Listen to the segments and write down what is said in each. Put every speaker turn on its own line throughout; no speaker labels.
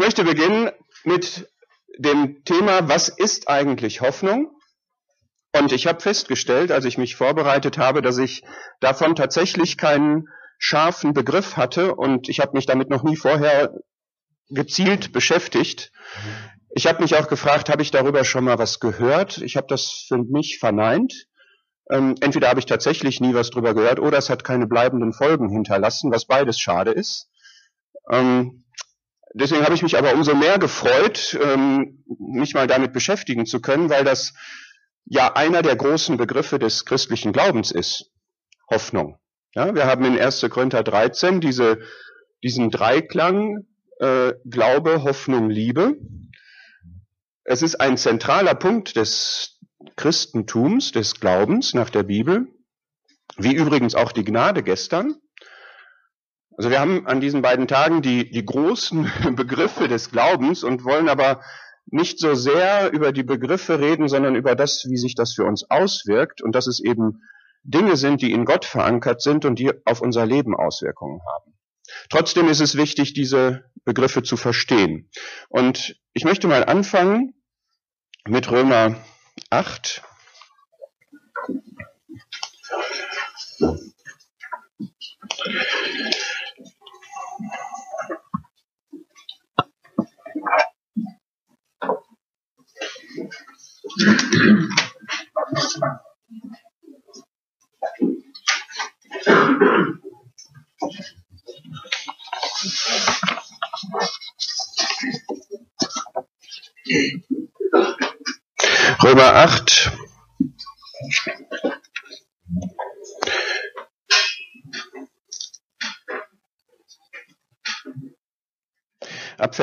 möchte beginnen mit dem Thema, was ist eigentlich Hoffnung? Und ich habe festgestellt, als ich mich vorbereitet habe, dass ich davon tatsächlich keinen scharfen Begriff hatte und ich habe mich damit noch nie vorher gezielt beschäftigt. Ich habe mich auch gefragt, habe ich darüber schon mal was gehört? Ich habe das für mich verneint. Ähm, entweder habe ich tatsächlich nie was drüber gehört oder es hat keine bleibenden Folgen hinterlassen, was beides schade ist. Ähm, deswegen habe ich mich aber umso mehr gefreut, ähm, mich mal damit beschäftigen zu können, weil das ja einer der großen Begriffe des christlichen Glaubens ist. Hoffnung. Ja, wir haben in 1. Korinther 13 diese, diesen Dreiklang äh, Glaube, Hoffnung, Liebe. Es ist ein zentraler Punkt des Christentums, des Glaubens nach der Bibel, wie übrigens auch die Gnade gestern. Also wir haben an diesen beiden Tagen die, die großen Begriffe des Glaubens und wollen aber nicht so sehr über die Begriffe reden, sondern über das, wie sich das für uns auswirkt und dass es eben Dinge sind, die in Gott verankert sind und die auf unser Leben Auswirkungen haben. Trotzdem ist es wichtig, diese Begriffe zu verstehen. Und ich möchte mal anfangen mit Römer 8. Römer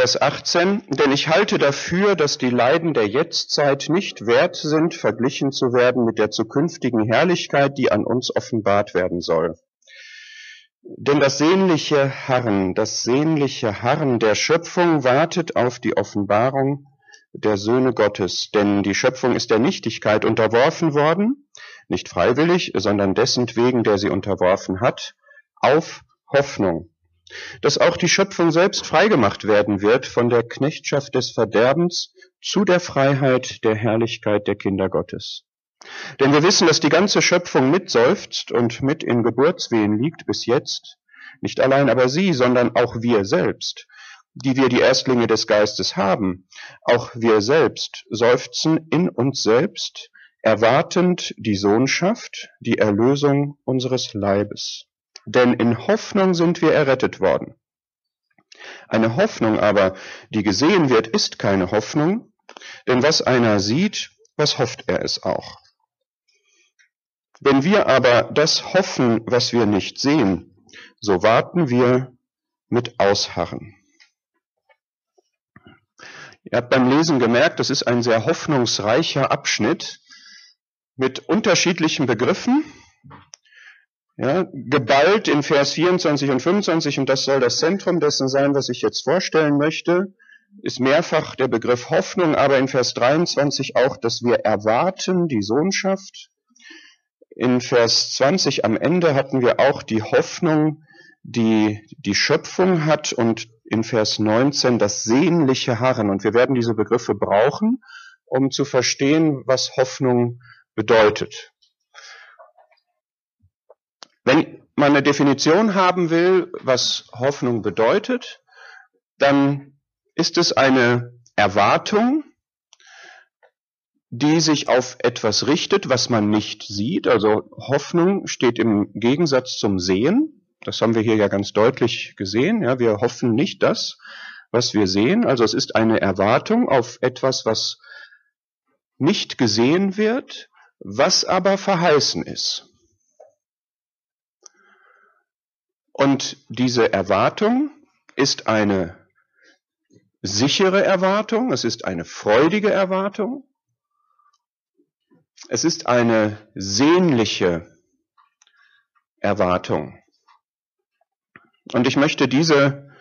Vers 18, denn ich halte dafür, dass die Leiden der Jetztzeit nicht wert sind, verglichen zu werden mit der zukünftigen Herrlichkeit, die an uns offenbart werden soll. Denn das sehnliche Harren, das sehnliche Harren der Schöpfung wartet auf die Offenbarung der Söhne Gottes. Denn die Schöpfung ist der Nichtigkeit unterworfen worden, nicht freiwillig, sondern dessen wegen, der sie unterworfen hat, auf Hoffnung, dass auch die Schöpfung selbst freigemacht werden wird von der Knechtschaft des Verderbens zu der Freiheit der Herrlichkeit der Kinder Gottes. Denn wir wissen, dass die ganze Schöpfung mitseufzt und mit in Geburtswehen liegt bis jetzt, nicht allein aber sie, sondern auch wir selbst, die wir die Erstlinge des Geistes haben, auch wir selbst seufzen in uns selbst, erwartend die Sohnschaft, die Erlösung unseres Leibes. Denn in Hoffnung sind wir errettet worden. Eine Hoffnung aber, die gesehen wird, ist keine Hoffnung, denn was einer sieht, was hofft er es auch. Wenn wir aber das hoffen, was wir nicht sehen, so warten wir mit Ausharren. Ihr habt beim Lesen gemerkt, das ist ein sehr hoffnungsreicher Abschnitt mit unterschiedlichen Begriffen. Ja, geballt in Vers 24 und 25, und das soll das Zentrum dessen sein, was ich jetzt vorstellen möchte, ist mehrfach der Begriff Hoffnung, aber in Vers 23 auch, dass wir erwarten die Sohnschaft. In Vers 20 am Ende hatten wir auch die Hoffnung, die die Schöpfung hat und in Vers 19 das sehnliche Harren. Und wir werden diese Begriffe brauchen, um zu verstehen, was Hoffnung bedeutet. Wenn man eine Definition haben will, was Hoffnung bedeutet, dann ist es eine Erwartung, die sich auf etwas richtet, was man nicht sieht. Also Hoffnung steht im Gegensatz zum Sehen. Das haben wir hier ja ganz deutlich gesehen. Ja, wir hoffen nicht das, was wir sehen. Also es ist eine Erwartung auf etwas, was nicht gesehen wird, was aber verheißen ist. Und diese Erwartung ist eine sichere Erwartung, es ist eine freudige Erwartung, es ist eine sehnliche Erwartung. Und ich möchte diese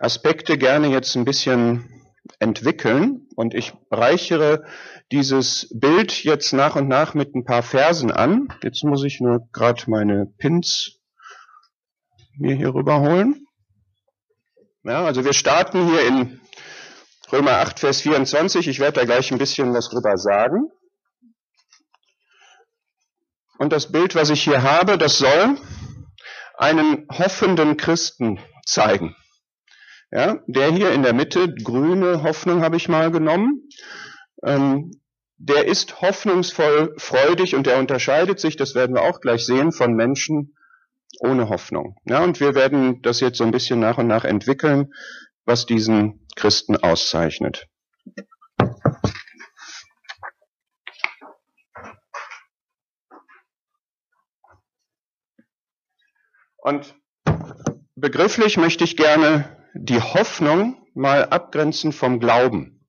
Aspekte gerne jetzt ein bisschen entwickeln und ich reichere dieses Bild jetzt nach und nach mit ein paar Versen an. Jetzt muss ich nur gerade meine Pins mir hier rüberholen. Ja, also wir starten hier in Römer 8, Vers 24. Ich werde da gleich ein bisschen was drüber sagen. Und das Bild, was ich hier habe, das soll einen hoffenden Christen zeigen. Ja, der hier in der Mitte, grüne Hoffnung habe ich mal genommen, ähm, der ist hoffnungsvoll freudig und der unterscheidet sich, das werden wir auch gleich sehen, von Menschen ohne Hoffnung. Ja, und wir werden das jetzt so ein bisschen nach und nach entwickeln, was diesen Christen auszeichnet. Und begrifflich möchte ich gerne die Hoffnung mal abgrenzen vom Glauben.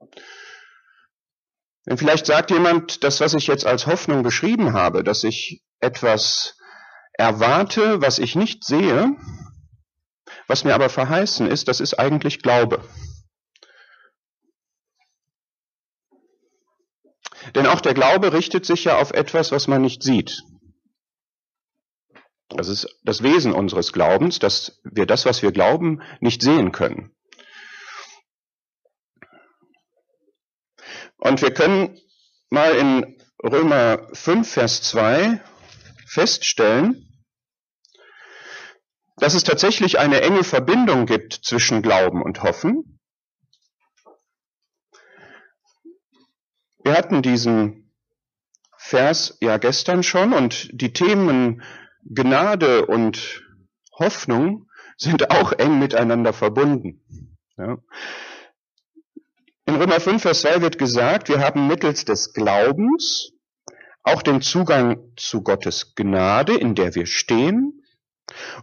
Denn vielleicht sagt jemand, das, was ich jetzt als Hoffnung beschrieben habe, dass ich etwas erwarte, was ich nicht sehe, was mir aber verheißen ist, das ist eigentlich Glaube. Denn auch der Glaube richtet sich ja auf etwas, was man nicht sieht. Das ist das Wesen unseres Glaubens, dass wir das, was wir glauben, nicht sehen können. Und wir können mal in Römer 5, Vers 2 feststellen, dass es tatsächlich eine enge Verbindung gibt zwischen Glauben und Hoffen. Wir hatten diesen Vers ja gestern schon und die Themen Gnade und Hoffnung sind auch eng miteinander verbunden. Ja. In Römer 5, Vers 2 wird gesagt, wir haben mittels des Glaubens auch den Zugang zu Gottes Gnade, in der wir stehen,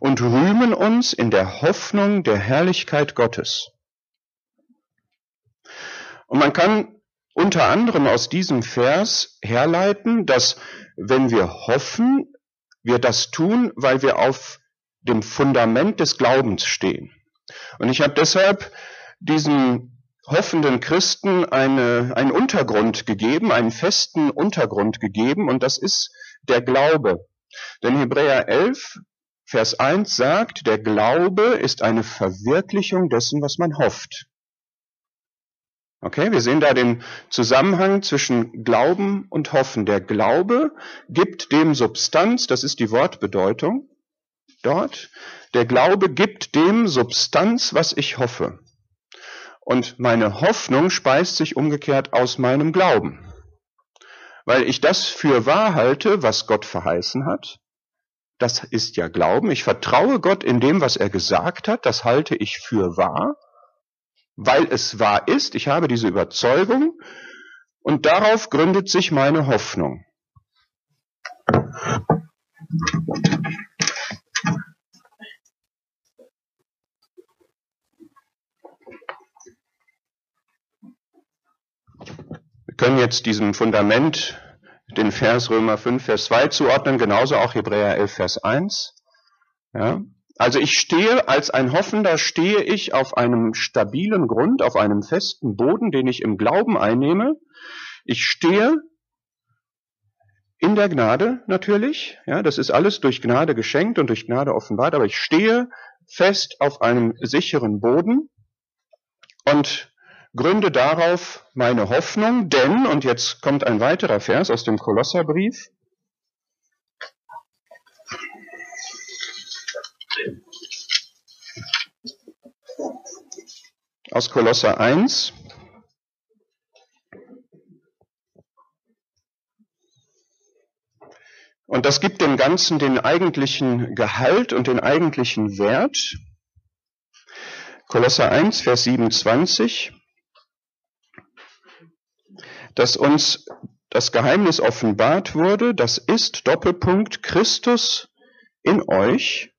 und rühmen uns in der Hoffnung der Herrlichkeit Gottes. Und man kann unter anderem aus diesem Vers herleiten, dass wenn wir hoffen, wir das tun, weil wir auf dem Fundament des Glaubens stehen. Und ich habe deshalb diesen hoffenden Christen eine, einen Untergrund gegeben, einen festen Untergrund gegeben, und das ist der Glaube. Denn Hebräer 11, Vers 1 sagt, der Glaube ist eine Verwirklichung dessen, was man hofft. Okay, wir sehen da den Zusammenhang zwischen Glauben und Hoffen. Der Glaube gibt dem Substanz, das ist die Wortbedeutung dort. Der Glaube gibt dem Substanz, was ich hoffe. Und meine Hoffnung speist sich umgekehrt aus meinem Glauben. Weil ich das für wahr halte, was Gott verheißen hat. Das ist ja Glauben. Ich vertraue Gott in dem, was er gesagt hat. Das halte ich für wahr weil es wahr ist, ich habe diese Überzeugung und darauf gründet sich meine Hoffnung. Wir können jetzt diesem Fundament den Vers Römer 5, Vers 2 zuordnen, genauso auch Hebräer 11, Vers 1. Ja. Also ich stehe, als ein Hoffender stehe ich auf einem stabilen Grund, auf einem festen Boden, den ich im Glauben einnehme. Ich stehe in der Gnade natürlich, ja, das ist alles durch Gnade geschenkt und durch Gnade offenbart, aber ich stehe fest auf einem sicheren Boden und gründe darauf meine Hoffnung, denn, und jetzt kommt ein weiterer Vers aus dem Kolosserbrief, Aus Kolosser 1. Und das gibt dem Ganzen den eigentlichen Gehalt und den eigentlichen Wert. Kolosser 1, Vers 27, dass uns das Geheimnis offenbart wurde, das ist Doppelpunkt Christus in euch,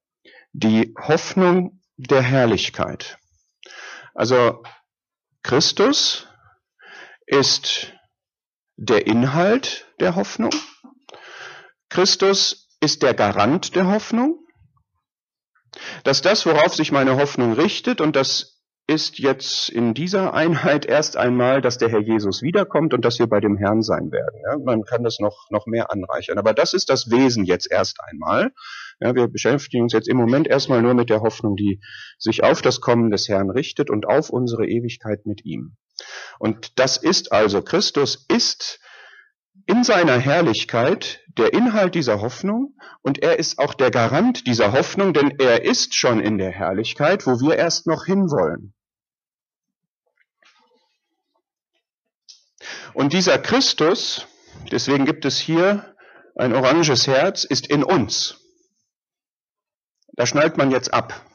die Hoffnung der Herrlichkeit. Also Christus ist der Inhalt der Hoffnung. Christus ist der Garant der Hoffnung. Dass das, worauf sich meine Hoffnung richtet, und das ist jetzt in dieser Einheit erst einmal, dass der Herr Jesus wiederkommt und dass wir bei dem Herrn sein werden. Ja, man kann das noch, noch mehr anreichern. Aber das ist das Wesen jetzt erst einmal. Ja, wir beschäftigen uns jetzt im Moment erstmal nur mit der Hoffnung, die sich auf das Kommen des Herrn richtet und auf unsere Ewigkeit mit ihm. Und das ist also, Christus ist in seiner Herrlichkeit der Inhalt dieser Hoffnung und er ist auch der Garant dieser Hoffnung, denn er ist schon in der Herrlichkeit, wo wir erst noch hinwollen. Und dieser Christus, deswegen gibt es hier ein oranges Herz, ist in uns. Da schnallt man jetzt ab.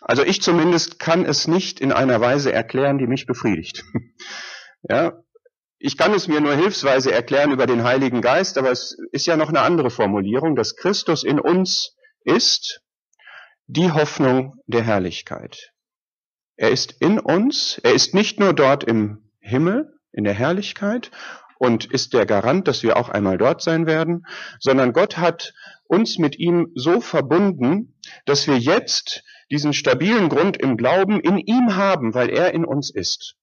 Also ich zumindest kann es nicht in einer Weise erklären, die mich befriedigt. Ja, ich kann es mir nur hilfsweise erklären über den Heiligen Geist, aber es ist ja noch eine andere Formulierung, dass Christus in uns ist die Hoffnung der Herrlichkeit. Er ist in uns, er ist nicht nur dort im Himmel, in der Herrlichkeit und ist der Garant, dass wir auch einmal dort sein werden, sondern Gott hat uns mit ihm so verbunden, dass wir jetzt diesen stabilen Grund im Glauben in ihm haben, weil er in uns ist.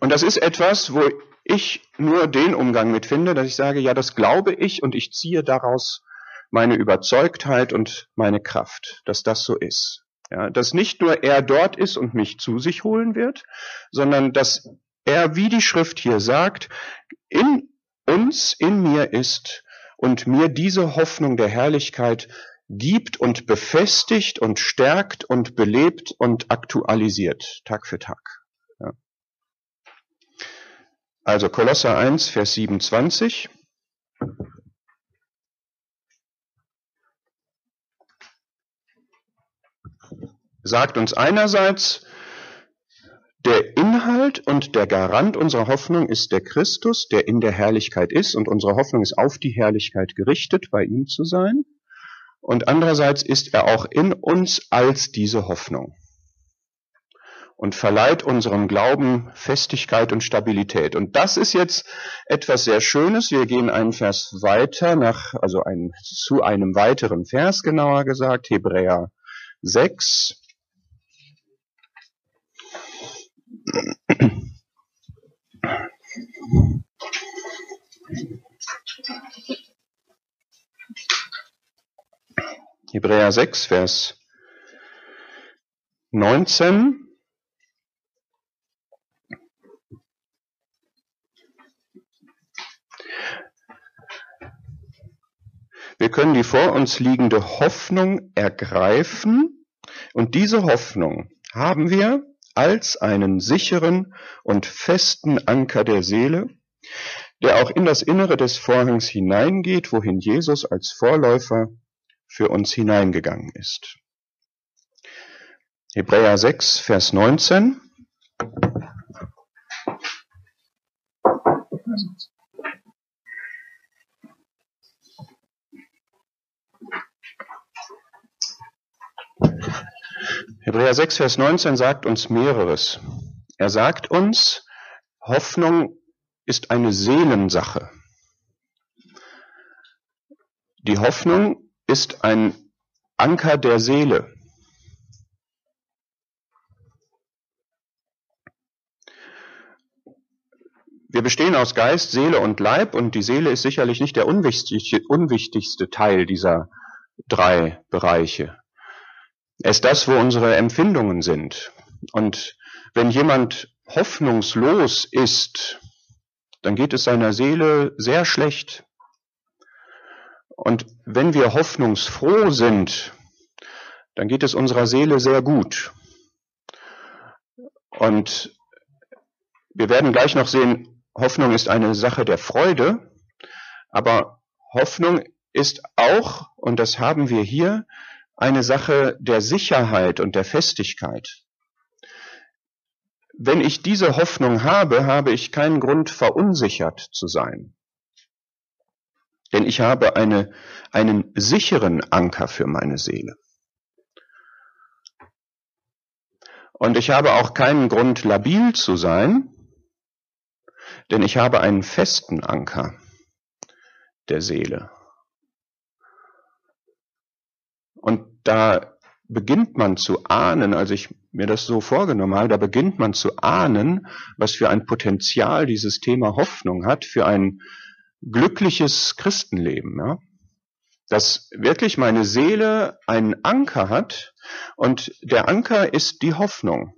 Und das ist etwas, wo ich nur den Umgang mit finde, dass ich sage, ja, das glaube ich und ich ziehe daraus meine Überzeugtheit und meine Kraft, dass das so ist. Ja, dass nicht nur er dort ist und mich zu sich holen wird, sondern dass er, wie die Schrift hier sagt, in uns, in mir ist und mir diese Hoffnung der Herrlichkeit gibt und befestigt und stärkt und belebt und aktualisiert, Tag für Tag. Also Kolosser 1, Vers 27. sagt uns einerseits, der Inhalt und der Garant unserer Hoffnung ist der Christus, der in der Herrlichkeit ist, und unsere Hoffnung ist auf die Herrlichkeit gerichtet, bei ihm zu sein. Und andererseits ist er auch in uns als diese Hoffnung und verleiht unserem Glauben Festigkeit und Stabilität. Und das ist jetzt etwas sehr Schönes. Wir gehen einen Vers weiter nach, also ein, zu einem weiteren Vers genauer gesagt, Hebräer 6. Hebräer 6, Vers 19. Wir können die vor uns liegende Hoffnung ergreifen und diese Hoffnung haben wir als einen sicheren und festen Anker der Seele, der auch in das Innere des Vorhangs hineingeht, wohin Jesus als Vorläufer für uns hineingegangen ist. Hebräer 6, Vers 19. Hebräer 6, Vers 19 sagt uns mehreres. Er sagt uns, Hoffnung ist eine Seelensache. Die Hoffnung ist ein Anker der Seele. Wir bestehen aus Geist, Seele und Leib und die Seele ist sicherlich nicht der unwichtigste Teil dieser drei Bereiche. Ist das, wo unsere Empfindungen sind. Und wenn jemand hoffnungslos ist, dann geht es seiner Seele sehr schlecht. Und wenn wir hoffnungsfroh sind, dann geht es unserer Seele sehr gut. Und wir werden gleich noch sehen, Hoffnung ist eine Sache der Freude, aber Hoffnung ist auch, und das haben wir hier, eine Sache der Sicherheit und der Festigkeit. Wenn ich diese Hoffnung habe, habe ich keinen Grund verunsichert zu sein. Denn ich habe eine, einen sicheren Anker für meine Seele. Und ich habe auch keinen Grund labil zu sein, denn ich habe einen festen Anker der Seele. Und da beginnt man zu ahnen, als ich mir das so vorgenommen habe, da beginnt man zu ahnen, was für ein Potenzial dieses Thema Hoffnung hat für ein glückliches Christenleben. Ja? Dass wirklich meine Seele einen Anker hat und der Anker ist die Hoffnung.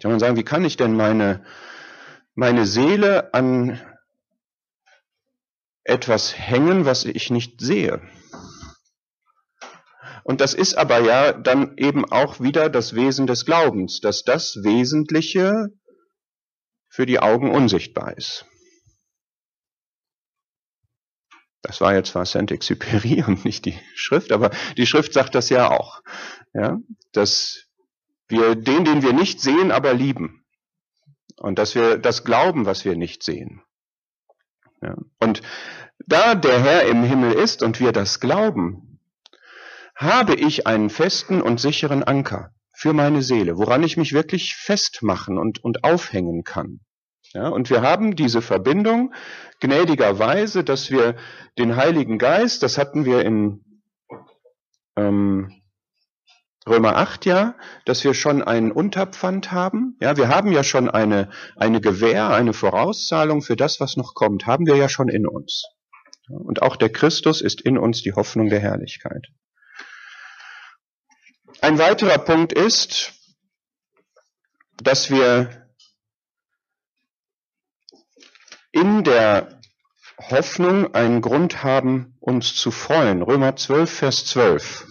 Kann man sagen, wie kann ich denn meine, meine Seele an etwas hängen, was ich nicht sehe? Und das ist aber ja dann eben auch wieder das Wesen des Glaubens, dass das Wesentliche für die Augen unsichtbar ist. Das war jetzt zwar Saint-Exupéry und nicht die Schrift, aber die Schrift sagt das ja auch. Ja, dass wir den, den wir nicht sehen, aber lieben. Und dass wir das glauben, was wir nicht sehen. Ja. Und da der Herr im Himmel ist und wir das glauben, habe ich einen festen und sicheren Anker für meine Seele, woran ich mich wirklich festmachen und, und aufhängen kann. Ja, und wir haben diese Verbindung gnädigerweise, dass wir den Heiligen Geist, das hatten wir in ähm, Römer 8 ja, dass wir schon einen Unterpfand haben. Ja, wir haben ja schon eine, eine Gewähr, eine Vorauszahlung für das, was noch kommt, haben wir ja schon in uns. Und auch der Christus ist in uns die Hoffnung der Herrlichkeit. Ein weiterer Punkt ist, dass wir in der Hoffnung einen Grund haben, uns zu freuen. Römer 12, Vers 12.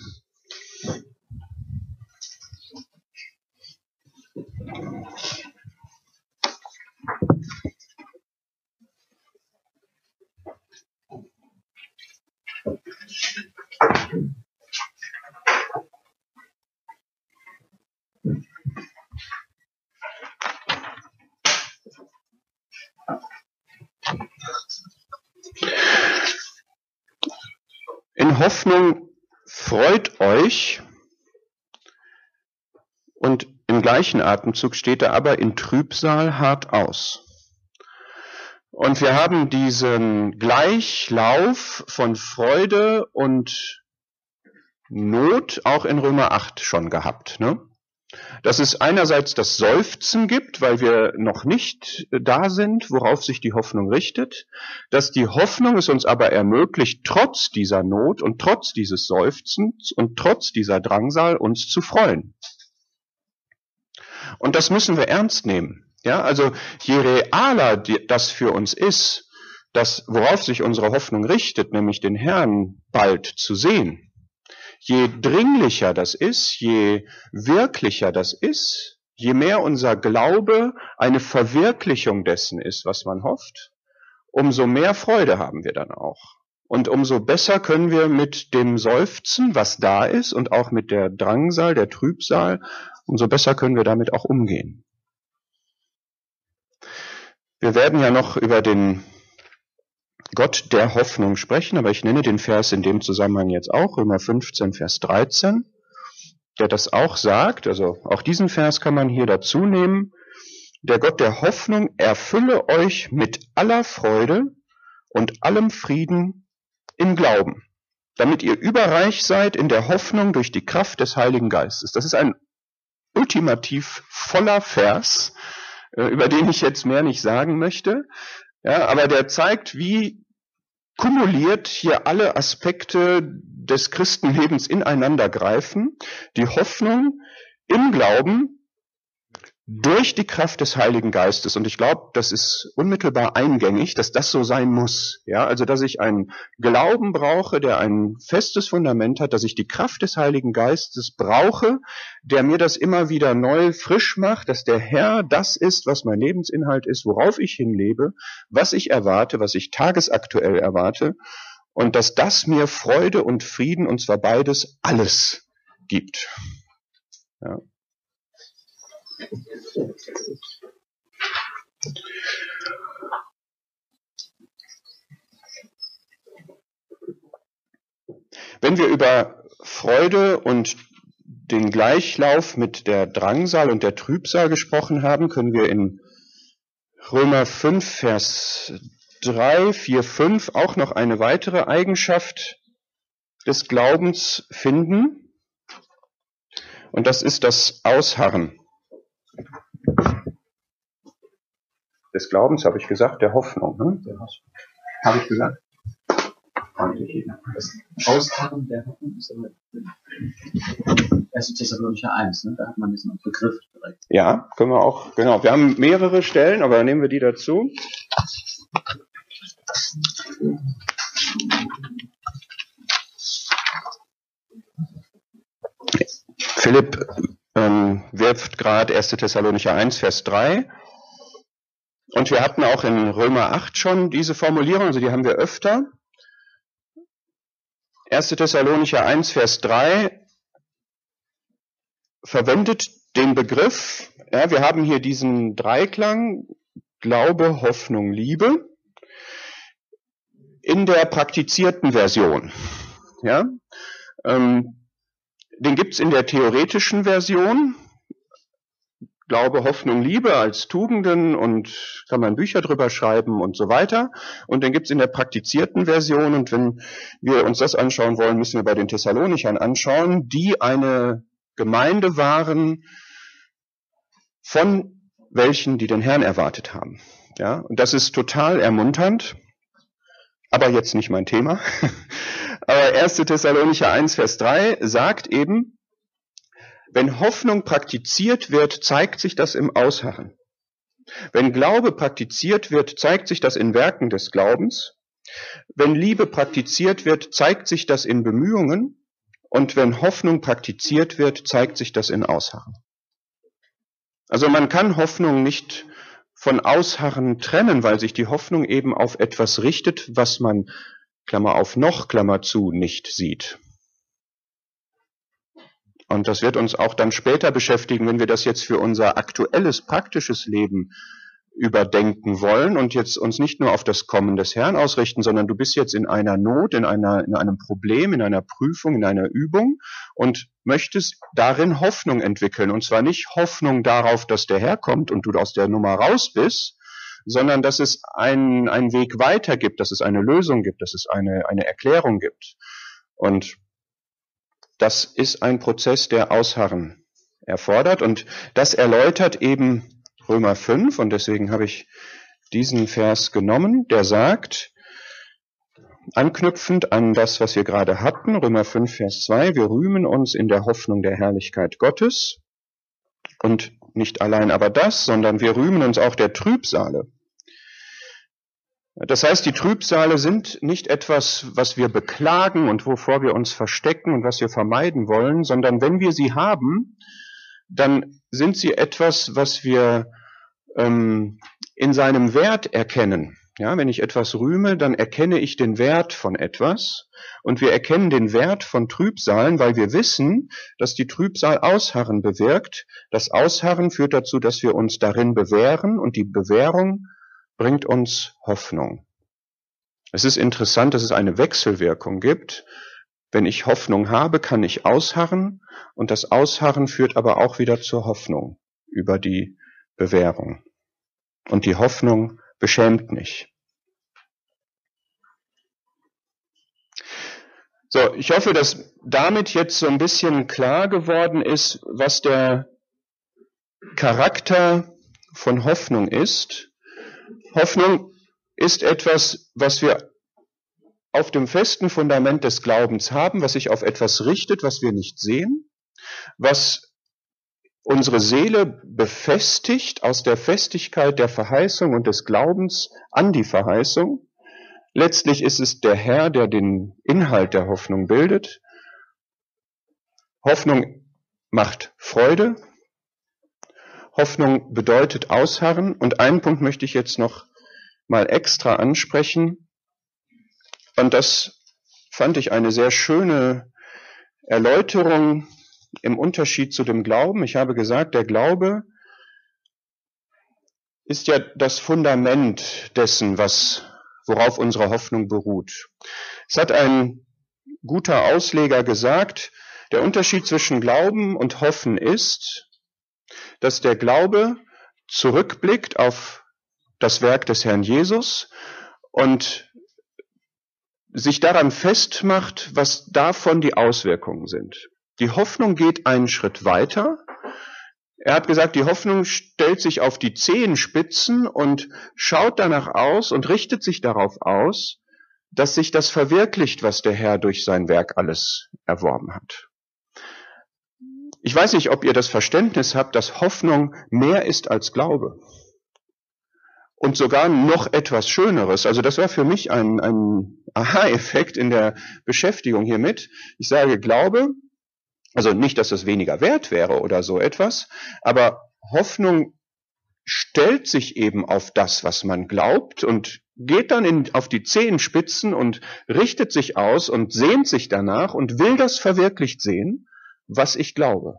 In Hoffnung freut euch und im gleichen Atemzug steht er aber in Trübsal hart aus. Und wir haben diesen Gleichlauf von Freude und Not auch in Römer 8 schon gehabt. Ne? Dass es einerseits das Seufzen gibt, weil wir noch nicht da sind, worauf sich die Hoffnung richtet, dass die Hoffnung es uns aber ermöglicht, trotz dieser Not und trotz dieses Seufzens und trotz dieser Drangsal uns zu freuen. Und das müssen wir ernst nehmen. Ja, also je realer das für uns ist, das, worauf sich unsere Hoffnung richtet, nämlich den Herrn bald zu sehen, Je dringlicher das ist, je wirklicher das ist, je mehr unser Glaube eine Verwirklichung dessen ist, was man hofft, umso mehr Freude haben wir dann auch. Und umso besser können wir mit dem Seufzen, was da ist, und auch mit der Drangsal, der Trübsal, umso besser können wir damit auch umgehen. Wir werden ja noch über den Gott der Hoffnung sprechen, aber ich nenne den Vers in dem Zusammenhang jetzt auch, Römer 15, Vers 13, der das auch sagt, also auch diesen Vers kann man hier dazu nehmen, der Gott der Hoffnung erfülle euch mit aller Freude und allem Frieden im Glauben, damit ihr überreich seid in der Hoffnung durch die Kraft des Heiligen Geistes. Das ist ein ultimativ voller Vers, äh, über den ich jetzt mehr nicht sagen möchte. Ja, aber der zeigt, wie kumuliert hier alle Aspekte des Christenlebens ineinander greifen. Die Hoffnung im Glauben durch die Kraft des Heiligen Geistes. Und ich glaube, das ist unmittelbar eingängig, dass das so sein muss. Ja, also, dass ich einen Glauben brauche, der ein festes Fundament hat, dass ich die Kraft des Heiligen Geistes brauche, der mir das immer wieder neu frisch macht, dass der Herr das ist, was mein Lebensinhalt ist, worauf ich hinlebe, was ich erwarte, was ich tagesaktuell erwarte. Und dass das mir Freude und Frieden, und zwar beides, alles gibt. Ja. Wenn wir über Freude und den Gleichlauf mit der Drangsal und der Trübsal gesprochen haben, können wir in Römer 5, Vers 3, 4, 5 auch noch eine weitere Eigenschaft des Glaubens finden. Und das ist das Ausharren. Des Glaubens habe ich gesagt, der Hoffnung. Ne? Habe ich gesagt?
Das Ausharren der Hoffnung ist aber 1. Thessalonicher 1, ne? da hat man diesen Begriff direkt.
Ja, können wir auch, genau. Wir haben mehrere Stellen, aber nehmen wir die dazu. Philipp ähm, wirft gerade 1. Thessalonicher 1, Vers 3. Und wir hatten auch in Römer 8 schon diese Formulierung, also die haben wir öfter. 1. Thessalonicher 1, Vers 3 verwendet den Begriff, ja, wir haben hier diesen Dreiklang, Glaube, Hoffnung, Liebe, in der praktizierten Version. Ja, ähm, den gibt's in der theoretischen Version, Glaube, Hoffnung, Liebe als Tugenden und kann man Bücher drüber schreiben und so weiter. Und dann gibt's in der praktizierten Version, und wenn wir uns das anschauen wollen, müssen wir bei den Thessalonichern anschauen, die eine Gemeinde waren von welchen, die den Herrn erwartet haben. Ja, und das ist total ermunternd, aber jetzt nicht mein Thema. aber 1. Thessalonicher 1, Vers 3 sagt eben, wenn Hoffnung praktiziert wird, zeigt sich das im Ausharren. Wenn Glaube praktiziert wird, zeigt sich das in Werken des Glaubens. Wenn Liebe praktiziert wird, zeigt sich das in Bemühungen. Und wenn Hoffnung praktiziert wird, zeigt sich das in Ausharren. Also man kann Hoffnung nicht von Ausharren trennen, weil sich die Hoffnung eben auf etwas richtet, was man, Klammer auf noch, Klammer zu, nicht sieht. Und das wird uns auch dann später beschäftigen, wenn wir das jetzt für unser aktuelles, praktisches Leben überdenken wollen und jetzt uns nicht nur auf das Kommen des Herrn ausrichten, sondern du bist jetzt in einer Not, in einer, in einem Problem, in einer Prüfung, in einer Übung und möchtest darin Hoffnung entwickeln. Und zwar nicht Hoffnung darauf, dass der Herr kommt und du aus der Nummer raus bist, sondern dass es einen, einen Weg weiter gibt, dass es eine Lösung gibt, dass es eine, eine Erklärung gibt. Und das ist ein Prozess, der Ausharren erfordert. Und das erläutert eben Römer 5. Und deswegen habe ich diesen Vers genommen, der sagt, anknüpfend an das, was wir gerade hatten, Römer 5, Vers 2, wir rühmen uns in der Hoffnung der Herrlichkeit Gottes. Und nicht allein aber das, sondern wir rühmen uns auch der Trübsale. Das heißt, die Trübsale sind nicht etwas, was wir beklagen und wovor wir uns verstecken und was wir vermeiden wollen, sondern wenn wir sie haben, dann sind sie etwas, was wir ähm, in seinem Wert erkennen. Ja, wenn ich etwas rühme, dann erkenne ich den Wert von etwas und wir erkennen den Wert von Trübsalen, weil wir wissen, dass die Trübsal Ausharren bewirkt. Das Ausharren führt dazu, dass wir uns darin bewähren und die Bewährung bringt uns Hoffnung. Es ist interessant, dass es eine Wechselwirkung gibt. Wenn ich Hoffnung habe, kann ich ausharren und das Ausharren führt aber auch wieder zur Hoffnung über die Bewährung. Und die Hoffnung beschämt nicht. So, ich hoffe, dass damit jetzt so ein bisschen klar geworden ist, was der Charakter von Hoffnung ist Hoffnung ist etwas, was wir auf dem festen Fundament des Glaubens haben, was sich auf etwas richtet, was wir nicht sehen, was unsere Seele befestigt aus der Festigkeit der Verheißung und des Glaubens an die Verheißung. Letztlich ist es der Herr, der den Inhalt der Hoffnung bildet. Hoffnung macht Freude, Hoffnung bedeutet ausharren. Und einen Punkt möchte ich jetzt noch mal extra ansprechen. Und das fand ich eine sehr schöne Erläuterung im Unterschied zu dem Glauben. Ich habe gesagt, der Glaube ist ja das Fundament dessen, was, worauf unsere Hoffnung beruht. Es hat ein guter Ausleger gesagt, der Unterschied zwischen Glauben und Hoffen ist, dass der Glaube zurückblickt auf das Werk des Herrn Jesus und sich daran festmacht, was davon die Auswirkungen sind. Die Hoffnung geht einen Schritt weiter. Er hat gesagt, die Hoffnung stellt sich auf die Zehenspitzen und schaut danach aus und richtet sich darauf aus, dass sich das verwirklicht, was der Herr durch sein Werk alles erworben hat. Ich weiß nicht, ob ihr das Verständnis habt, dass Hoffnung mehr ist als Glaube. Und sogar noch etwas Schöneres. Also das war für mich ein, ein Aha-Effekt in der Beschäftigung hiermit. Ich sage Glaube, also nicht, dass es weniger wert wäre oder so etwas, aber Hoffnung stellt sich eben auf das, was man glaubt und geht dann in, auf die Zehenspitzen und richtet sich aus und sehnt sich danach und will das verwirklicht sehen was ich glaube.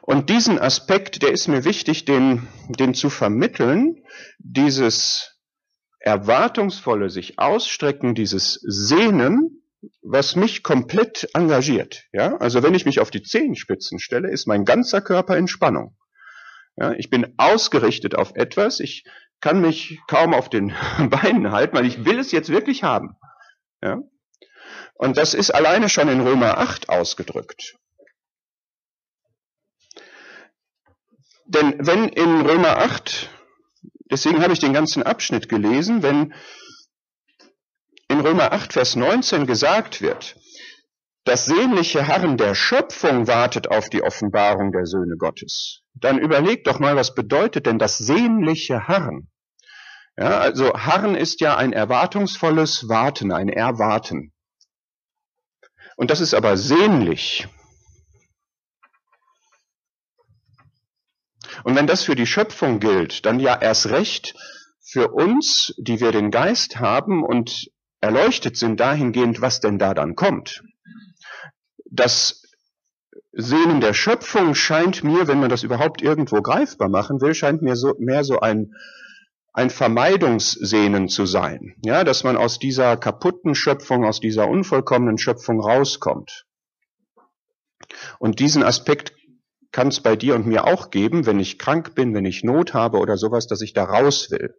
Und diesen Aspekt, der ist mir wichtig, den, den zu vermitteln, dieses erwartungsvolle sich ausstrecken, dieses Sehnen, was mich komplett engagiert. Ja, also wenn ich mich auf die Zehenspitzen stelle, ist mein ganzer Körper in Spannung. Ja, ich bin ausgerichtet auf etwas. Ich kann mich kaum auf den Beinen halten, weil ich will es jetzt wirklich haben. Ja? Und das ist alleine schon in Römer 8 ausgedrückt. Denn wenn in Römer 8, deswegen habe ich den ganzen Abschnitt gelesen, wenn in Römer 8, Vers 19 gesagt wird, das sehnliche Harren der Schöpfung wartet auf die Offenbarung der Söhne Gottes. Dann überlegt doch mal, was bedeutet denn das sehnliche Harren? Ja, also Harren ist ja ein erwartungsvolles Warten, ein Erwarten. Und das ist aber sehnlich. Und wenn das für die Schöpfung gilt, dann ja erst recht für uns, die wir den Geist haben und erleuchtet sind dahingehend, was denn da dann kommt. Das Sehnen der Schöpfung scheint mir, wenn man das überhaupt irgendwo greifbar machen will, scheint mir so, mehr so ein ein Vermeidungssehnen zu sein, ja, dass man aus dieser kaputten Schöpfung, aus dieser unvollkommenen Schöpfung rauskommt. Und diesen Aspekt kann es bei dir und mir auch geben, wenn ich krank bin, wenn ich Not habe oder sowas, dass ich da raus will.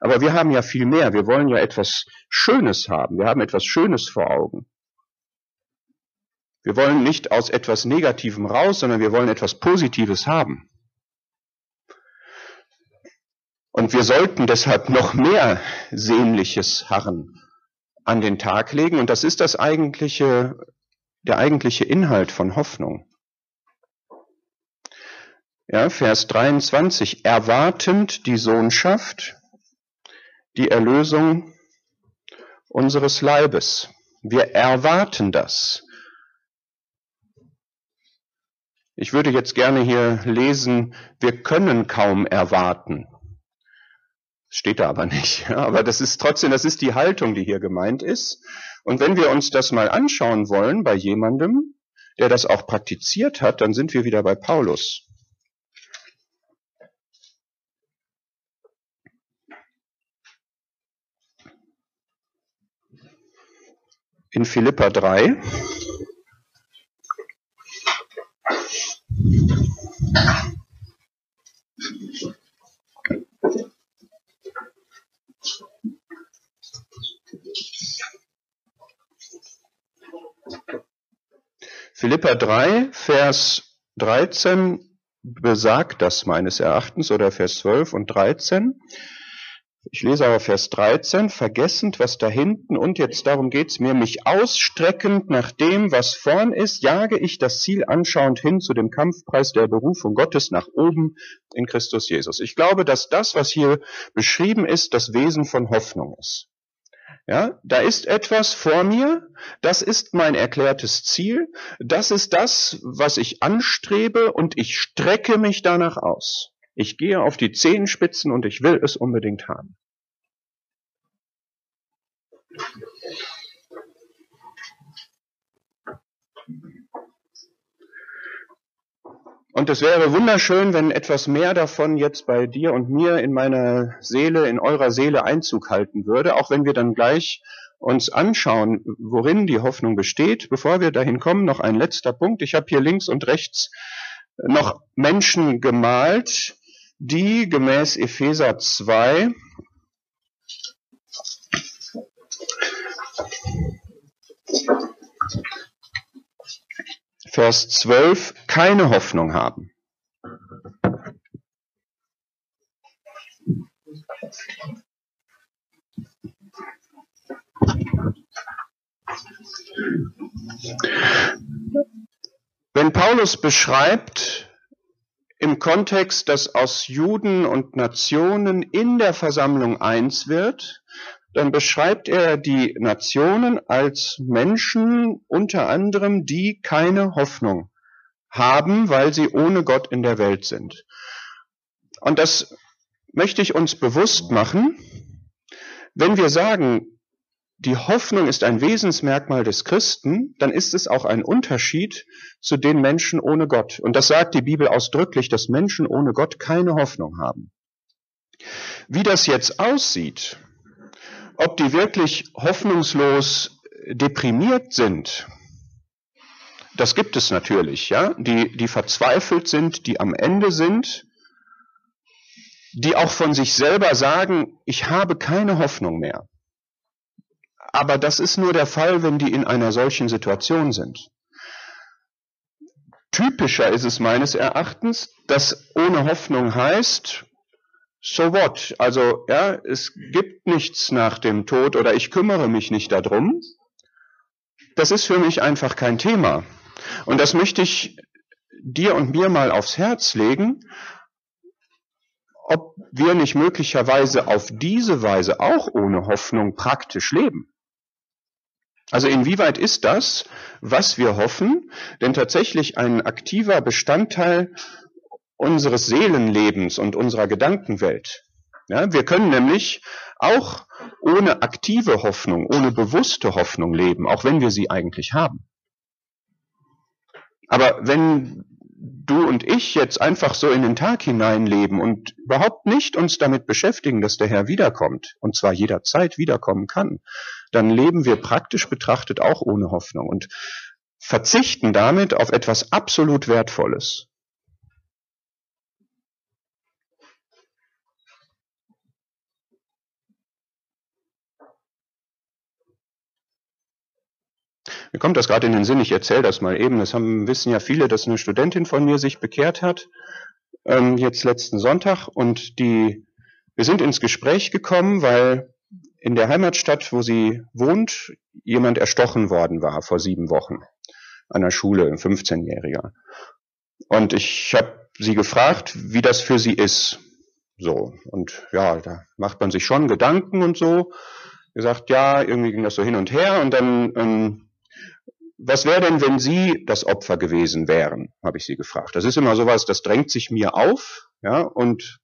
Aber wir haben ja viel mehr. Wir wollen ja etwas Schönes haben. Wir haben etwas Schönes vor Augen. Wir wollen nicht aus etwas Negativem raus, sondern wir wollen etwas Positives haben. Und wir sollten deshalb noch mehr sehnliches Harren an den Tag legen. Und das ist das eigentliche, der eigentliche Inhalt von Hoffnung. Ja, Vers 23. Erwartend die Sohnschaft, die Erlösung unseres Leibes. Wir erwarten das. Ich würde jetzt gerne hier lesen, wir können kaum erwarten. Steht da aber nicht. Aber das ist trotzdem, das ist die Haltung, die hier gemeint ist. Und wenn wir uns das mal anschauen wollen bei jemandem, der das auch praktiziert hat, dann sind wir wieder bei Paulus. In Philippa 3. Philippa 3, Vers 13 besagt das meines Erachtens oder Vers 12 und 13. Ich lese aber Vers 13, vergessend, was da hinten und jetzt darum geht's mir, mich ausstreckend nach dem, was vorn ist, jage ich das Ziel anschauend hin zu dem Kampfpreis der Berufung Gottes nach oben in Christus Jesus. Ich glaube, dass das, was hier beschrieben ist, das Wesen von Hoffnung ist. Ja, da ist etwas vor mir, das ist mein erklärtes Ziel, das ist das, was ich anstrebe und ich strecke mich danach aus. Ich gehe auf die Zehenspitzen und ich will es unbedingt haben. Und es wäre wunderschön, wenn etwas mehr davon jetzt bei dir und mir in meiner Seele, in eurer Seele Einzug halten würde, auch wenn wir dann gleich uns anschauen, worin die Hoffnung besteht. Bevor wir dahin kommen, noch ein letzter Punkt. Ich habe hier links und rechts noch Menschen gemalt, die gemäß Epheser 2 Vers 12 keine Hoffnung haben. Wenn Paulus beschreibt, im Kontext, dass aus Juden und Nationen in der Versammlung eins wird, dann beschreibt er die Nationen als Menschen unter anderem, die keine Hoffnung haben, weil sie ohne Gott in der Welt sind. Und das möchte ich uns bewusst machen, wenn wir sagen, die Hoffnung ist ein Wesensmerkmal des Christen, dann ist es auch ein Unterschied zu den Menschen ohne Gott. Und das sagt die Bibel ausdrücklich, dass Menschen ohne Gott keine Hoffnung haben. Wie das jetzt aussieht, ob die wirklich hoffnungslos deprimiert sind, das gibt es natürlich, ja, die, die verzweifelt sind, die am Ende sind, die auch von sich selber sagen, ich habe keine Hoffnung mehr. Aber das ist nur der Fall, wenn die in einer solchen Situation sind. Typischer ist es meines Erachtens, dass ohne Hoffnung heißt, so what? Also, ja, es gibt nichts nach dem Tod oder ich kümmere mich nicht darum. Das ist für mich einfach kein Thema. Und das möchte ich dir und mir mal aufs Herz legen, ob wir nicht möglicherweise auf diese Weise auch ohne Hoffnung praktisch leben. Also inwieweit ist das, was wir hoffen, denn tatsächlich ein aktiver Bestandteil unseres Seelenlebens und unserer Gedankenwelt? Ja, wir können nämlich auch ohne aktive Hoffnung, ohne bewusste Hoffnung leben, auch wenn wir sie eigentlich haben. Aber wenn du und ich jetzt einfach so in den Tag hineinleben und überhaupt nicht uns damit beschäftigen, dass der Herr wiederkommt, und zwar jederzeit wiederkommen kann, dann leben wir praktisch betrachtet auch ohne Hoffnung und verzichten damit auf etwas absolut Wertvolles. Mir kommt das gerade in den Sinn, ich erzähle das mal eben. Das haben, wissen ja viele, dass eine Studentin von mir sich bekehrt hat, ähm, jetzt letzten Sonntag. Und die, wir sind ins Gespräch gekommen, weil in der Heimatstadt, wo sie wohnt, jemand erstochen worden war vor sieben Wochen an der Schule, ein 15-Jähriger. Und ich habe sie gefragt, wie das für sie ist. So, und ja, da macht man sich schon Gedanken und so. Gesagt, ja, irgendwie ging das so hin und her. Und dann ähm, was wäre denn, wenn Sie das Opfer gewesen wären, habe ich sie gefragt. Das ist immer sowas, das drängt sich mir auf, ja, und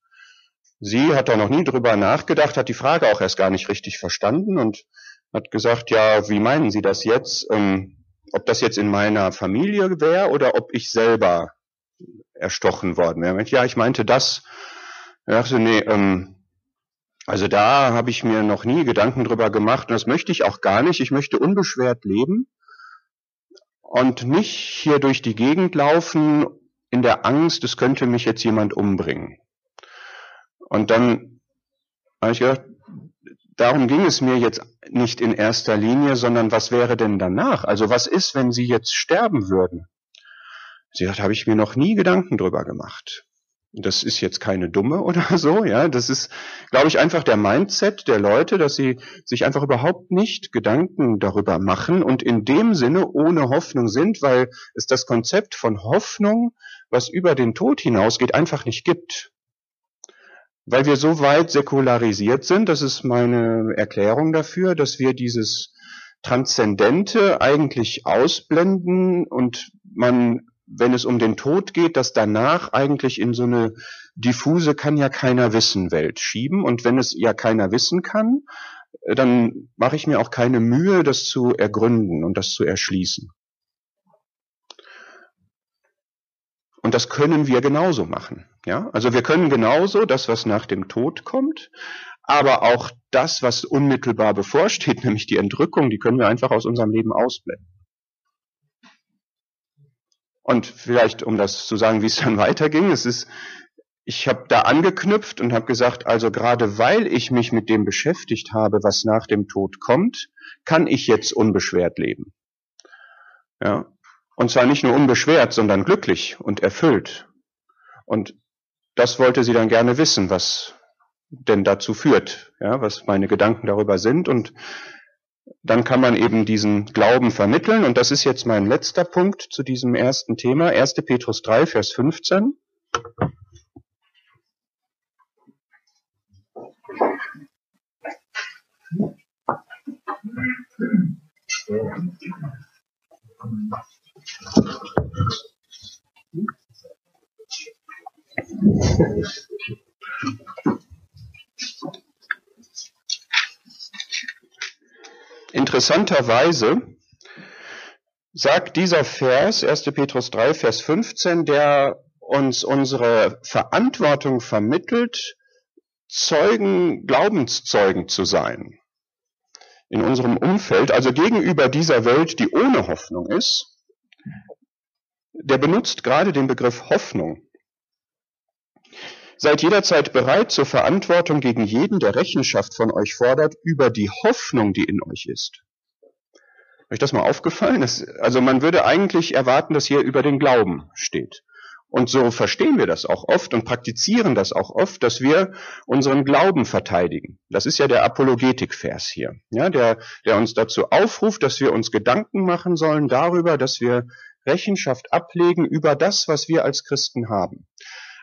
sie hat da noch nie drüber nachgedacht, hat die Frage auch erst gar nicht richtig verstanden und hat gesagt, ja, wie meinen Sie das jetzt? Ähm, ob das jetzt in meiner Familie wäre oder ob ich selber erstochen worden wäre. Ja, ich meinte das. Ich dachte, nee, ähm, also da habe ich mir noch nie Gedanken drüber gemacht und das möchte ich auch gar nicht. Ich möchte unbeschwert leben und nicht hier durch die Gegend laufen in der Angst, es könnte mich jetzt jemand umbringen. Und dann habe ich gedacht, darum ging es mir jetzt nicht in erster Linie, sondern was wäre denn danach? Also was ist, wenn Sie jetzt sterben würden? Sie sagt, habe ich mir noch nie Gedanken drüber gemacht. Das ist jetzt keine dumme oder so, ja. Das ist, glaube ich, einfach der Mindset der Leute, dass sie sich einfach überhaupt nicht Gedanken darüber machen und in dem Sinne ohne Hoffnung sind, weil es das Konzept von Hoffnung, was über den Tod hinausgeht, einfach nicht gibt. Weil wir so weit säkularisiert sind, das ist meine Erklärung dafür, dass wir dieses Transzendente eigentlich ausblenden und man wenn es um den Tod geht, das danach eigentlich in so eine diffuse kann ja keiner wissen Welt schieben. Und wenn es ja keiner wissen kann, äh, dann mache ich mir auch keine Mühe, das zu ergründen und das zu erschließen. Und das können wir genauso machen. Ja, also wir können genauso das, was nach dem Tod kommt, aber auch das, was unmittelbar bevorsteht, nämlich die Entrückung, die können wir einfach aus unserem Leben ausblenden. Und vielleicht, um das zu sagen, wie es dann weiterging, es ist, ich habe da angeknüpft und habe gesagt, also gerade weil ich mich mit dem beschäftigt habe, was nach dem Tod kommt, kann ich jetzt unbeschwert leben. Ja. Und zwar nicht nur unbeschwert, sondern glücklich und erfüllt. Und das wollte sie dann gerne wissen, was denn dazu führt, ja, was meine Gedanken darüber sind. Und dann kann man eben diesen Glauben vermitteln. Und das ist jetzt mein letzter Punkt zu diesem ersten Thema. 1. Petrus 3, Vers 15. Interessanterweise sagt dieser Vers, 1. Petrus 3, Vers 15, der uns unsere Verantwortung vermittelt, Zeugen, Glaubenszeugen zu sein. In unserem Umfeld, also gegenüber dieser Welt, die ohne Hoffnung ist, der benutzt gerade den Begriff Hoffnung. Seid jederzeit bereit zur Verantwortung gegen jeden, der Rechenschaft von euch fordert, über die Hoffnung, die in euch ist. Euch das mal aufgefallen? Das, also man würde eigentlich erwarten, dass hier über den Glauben steht. Und so verstehen wir das auch oft und praktizieren das auch oft, dass wir unseren Glauben verteidigen. Das ist ja der Apologetik-Vers hier, ja, der, der uns dazu aufruft, dass wir uns Gedanken machen sollen darüber, dass wir Rechenschaft ablegen über das, was wir als Christen haben.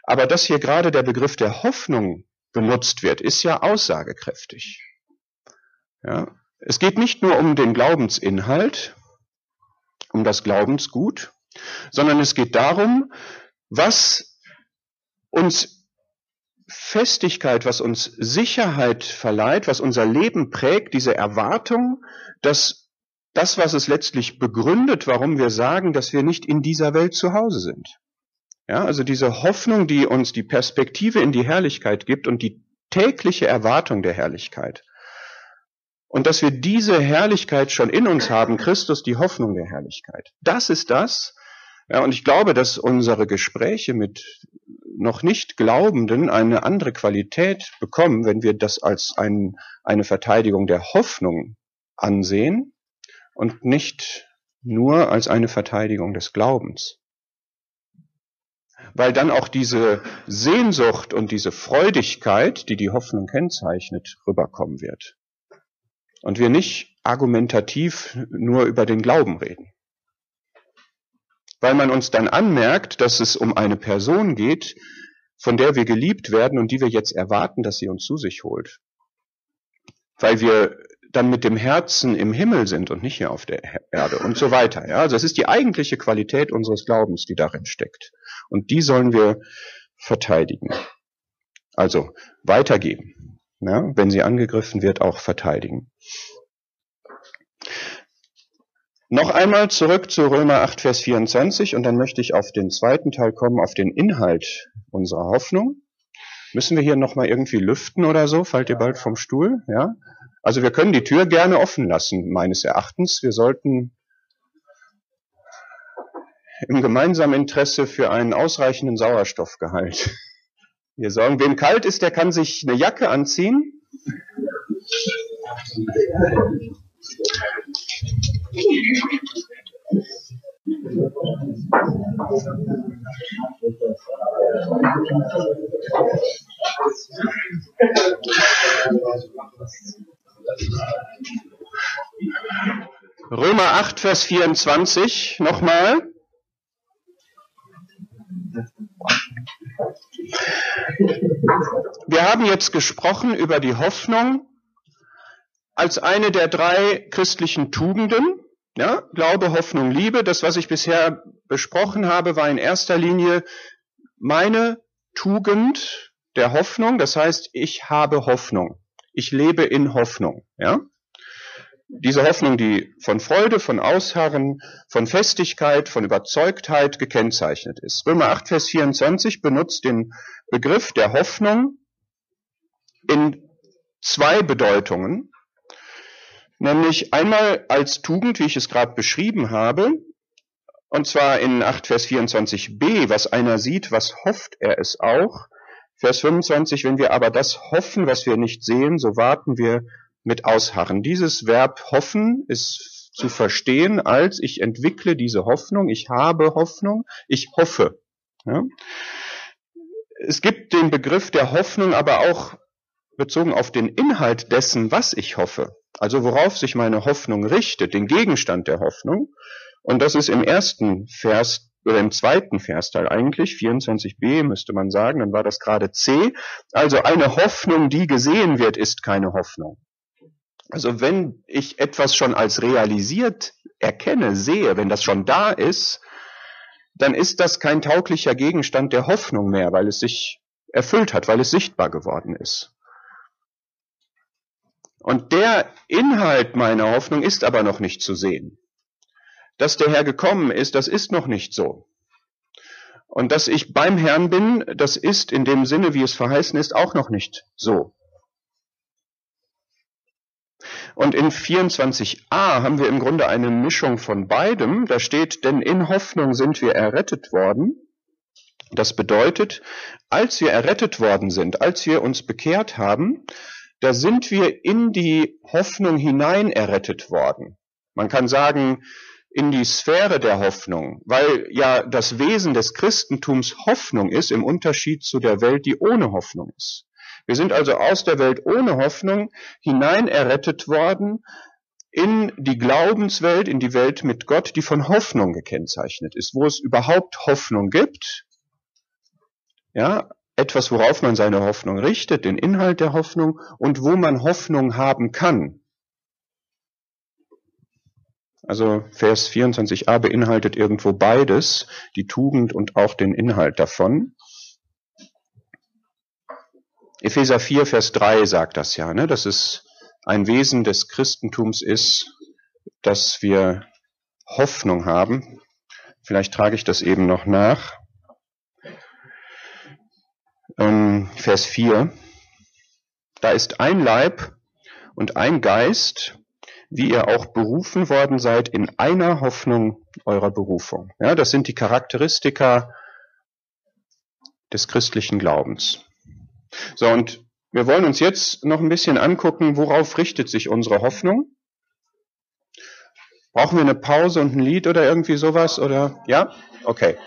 Aber dass hier gerade der Begriff der Hoffnung benutzt wird, ist ja aussagekräftig. Ja, es geht nicht nur um den Glaubensinhalt, um das Glaubensgut, sondern es geht darum, was uns Festigkeit, was uns Sicherheit verleiht, was unser Leben prägt, diese Erwartung, dass das, was es letztlich begründet, warum wir sagen, dass wir nicht in dieser Welt zu Hause sind. Ja, also diese Hoffnung, die uns die Perspektive in die Herrlichkeit gibt und die tägliche Erwartung der Herrlichkeit. Und dass wir diese Herrlichkeit schon in uns haben, Christus die Hoffnung der Herrlichkeit. Das ist das, ja, und ich glaube, dass unsere Gespräche mit noch nicht Glaubenden eine andere Qualität bekommen, wenn wir das als ein, eine Verteidigung der Hoffnung ansehen und nicht nur als eine Verteidigung des Glaubens. Weil dann auch diese Sehnsucht und diese Freudigkeit, die die Hoffnung kennzeichnet, rüberkommen wird. Und wir nicht argumentativ nur über den Glauben reden weil man uns dann anmerkt, dass es um eine Person geht, von der wir geliebt werden und die wir jetzt erwarten, dass sie uns zu sich holt. Weil wir dann mit dem Herzen im Himmel sind und nicht hier auf der Erde und so weiter. Ja, also es ist die eigentliche Qualität unseres Glaubens, die darin steckt. Und die sollen wir verteidigen. Also weitergeben. Ja, wenn sie angegriffen wird, auch verteidigen. Noch einmal zurück zu Römer 8, Vers 24 und dann möchte ich auf den zweiten Teil kommen, auf den Inhalt unserer Hoffnung. Müssen wir hier nochmal irgendwie lüften oder so? Fallt ihr bald vom Stuhl? Ja? Also wir können die Tür gerne offen lassen, meines Erachtens. Wir sollten im gemeinsamen Interesse für einen ausreichenden Sauerstoffgehalt hier sorgen. Wem kalt ist, der kann sich eine Jacke anziehen. Römer 8, Vers 24, nochmal. Jetzt gesprochen über die Hoffnung als eine der drei christlichen Tugenden. Ja, Glaube, Hoffnung, Liebe. Das, was ich bisher besprochen habe, war in erster Linie meine Tugend der Hoffnung. Das heißt, ich habe Hoffnung. Ich lebe in Hoffnung. Ja? Diese Hoffnung, die von Freude, von Ausharren, von Festigkeit, von Überzeugtheit gekennzeichnet ist. Römer 8, Vers 24 benutzt den Begriff der Hoffnung in zwei Bedeutungen. Nämlich einmal als Tugend, wie ich es gerade beschrieben habe, und zwar in 8 Vers 24b, was einer sieht, was hofft er es auch. Vers 25, wenn wir aber das hoffen, was wir nicht sehen, so warten wir mit Ausharren. Dieses Verb hoffen ist zu verstehen als ich entwickle diese Hoffnung, ich habe Hoffnung, ich hoffe. Ja? Es gibt den Begriff der Hoffnung aber auch bezogen auf den Inhalt dessen, was ich hoffe. Also worauf sich meine Hoffnung richtet, den Gegenstand der Hoffnung. Und das ist im ersten Vers oder im zweiten Versteil eigentlich, 24b müsste man sagen, dann war das gerade C. Also eine Hoffnung, die gesehen wird, ist keine Hoffnung. Also wenn ich etwas schon als realisiert erkenne, sehe, wenn das schon da ist, dann ist das kein tauglicher Gegenstand der Hoffnung mehr, weil es sich erfüllt hat, weil es sichtbar geworden ist. Und der Inhalt meiner Hoffnung ist aber noch nicht zu sehen. Dass der Herr gekommen ist, das ist noch nicht so. Und dass ich beim Herrn bin, das ist in dem Sinne, wie es verheißen ist, auch noch nicht so. Und in 24a haben wir im Grunde eine Mischung von beidem. Da steht, denn in Hoffnung sind wir errettet worden. Das bedeutet, als wir errettet worden sind, als wir uns bekehrt haben, da sind wir in die Hoffnung hinein errettet worden. Man kann sagen, in die Sphäre der Hoffnung, weil ja das Wesen des Christentums Hoffnung ist im Unterschied zu der Welt, die ohne Hoffnung ist. Wir sind also aus der Welt ohne Hoffnung hinein errettet worden in die Glaubenswelt, in die Welt mit Gott, die von Hoffnung gekennzeichnet ist, wo es überhaupt Hoffnung gibt. Ja, etwas, worauf man seine Hoffnung richtet, den Inhalt der Hoffnung und wo man Hoffnung haben kann. Also Vers 24a beinhaltet irgendwo beides, die Tugend und auch den Inhalt davon. Epheser 4, Vers 3 sagt das ja, ne, dass es ein Wesen des Christentums ist, dass wir Hoffnung haben. Vielleicht trage ich das eben noch nach. Ähm, Vers 4. Da ist ein Leib und ein Geist, wie ihr auch berufen worden seid in einer Hoffnung eurer Berufung. Ja, das sind die Charakteristika des christlichen Glaubens. So, und wir wollen uns jetzt noch ein bisschen angucken, worauf richtet sich unsere Hoffnung. Brauchen wir eine Pause und ein Lied oder irgendwie sowas? Oder ja? Okay.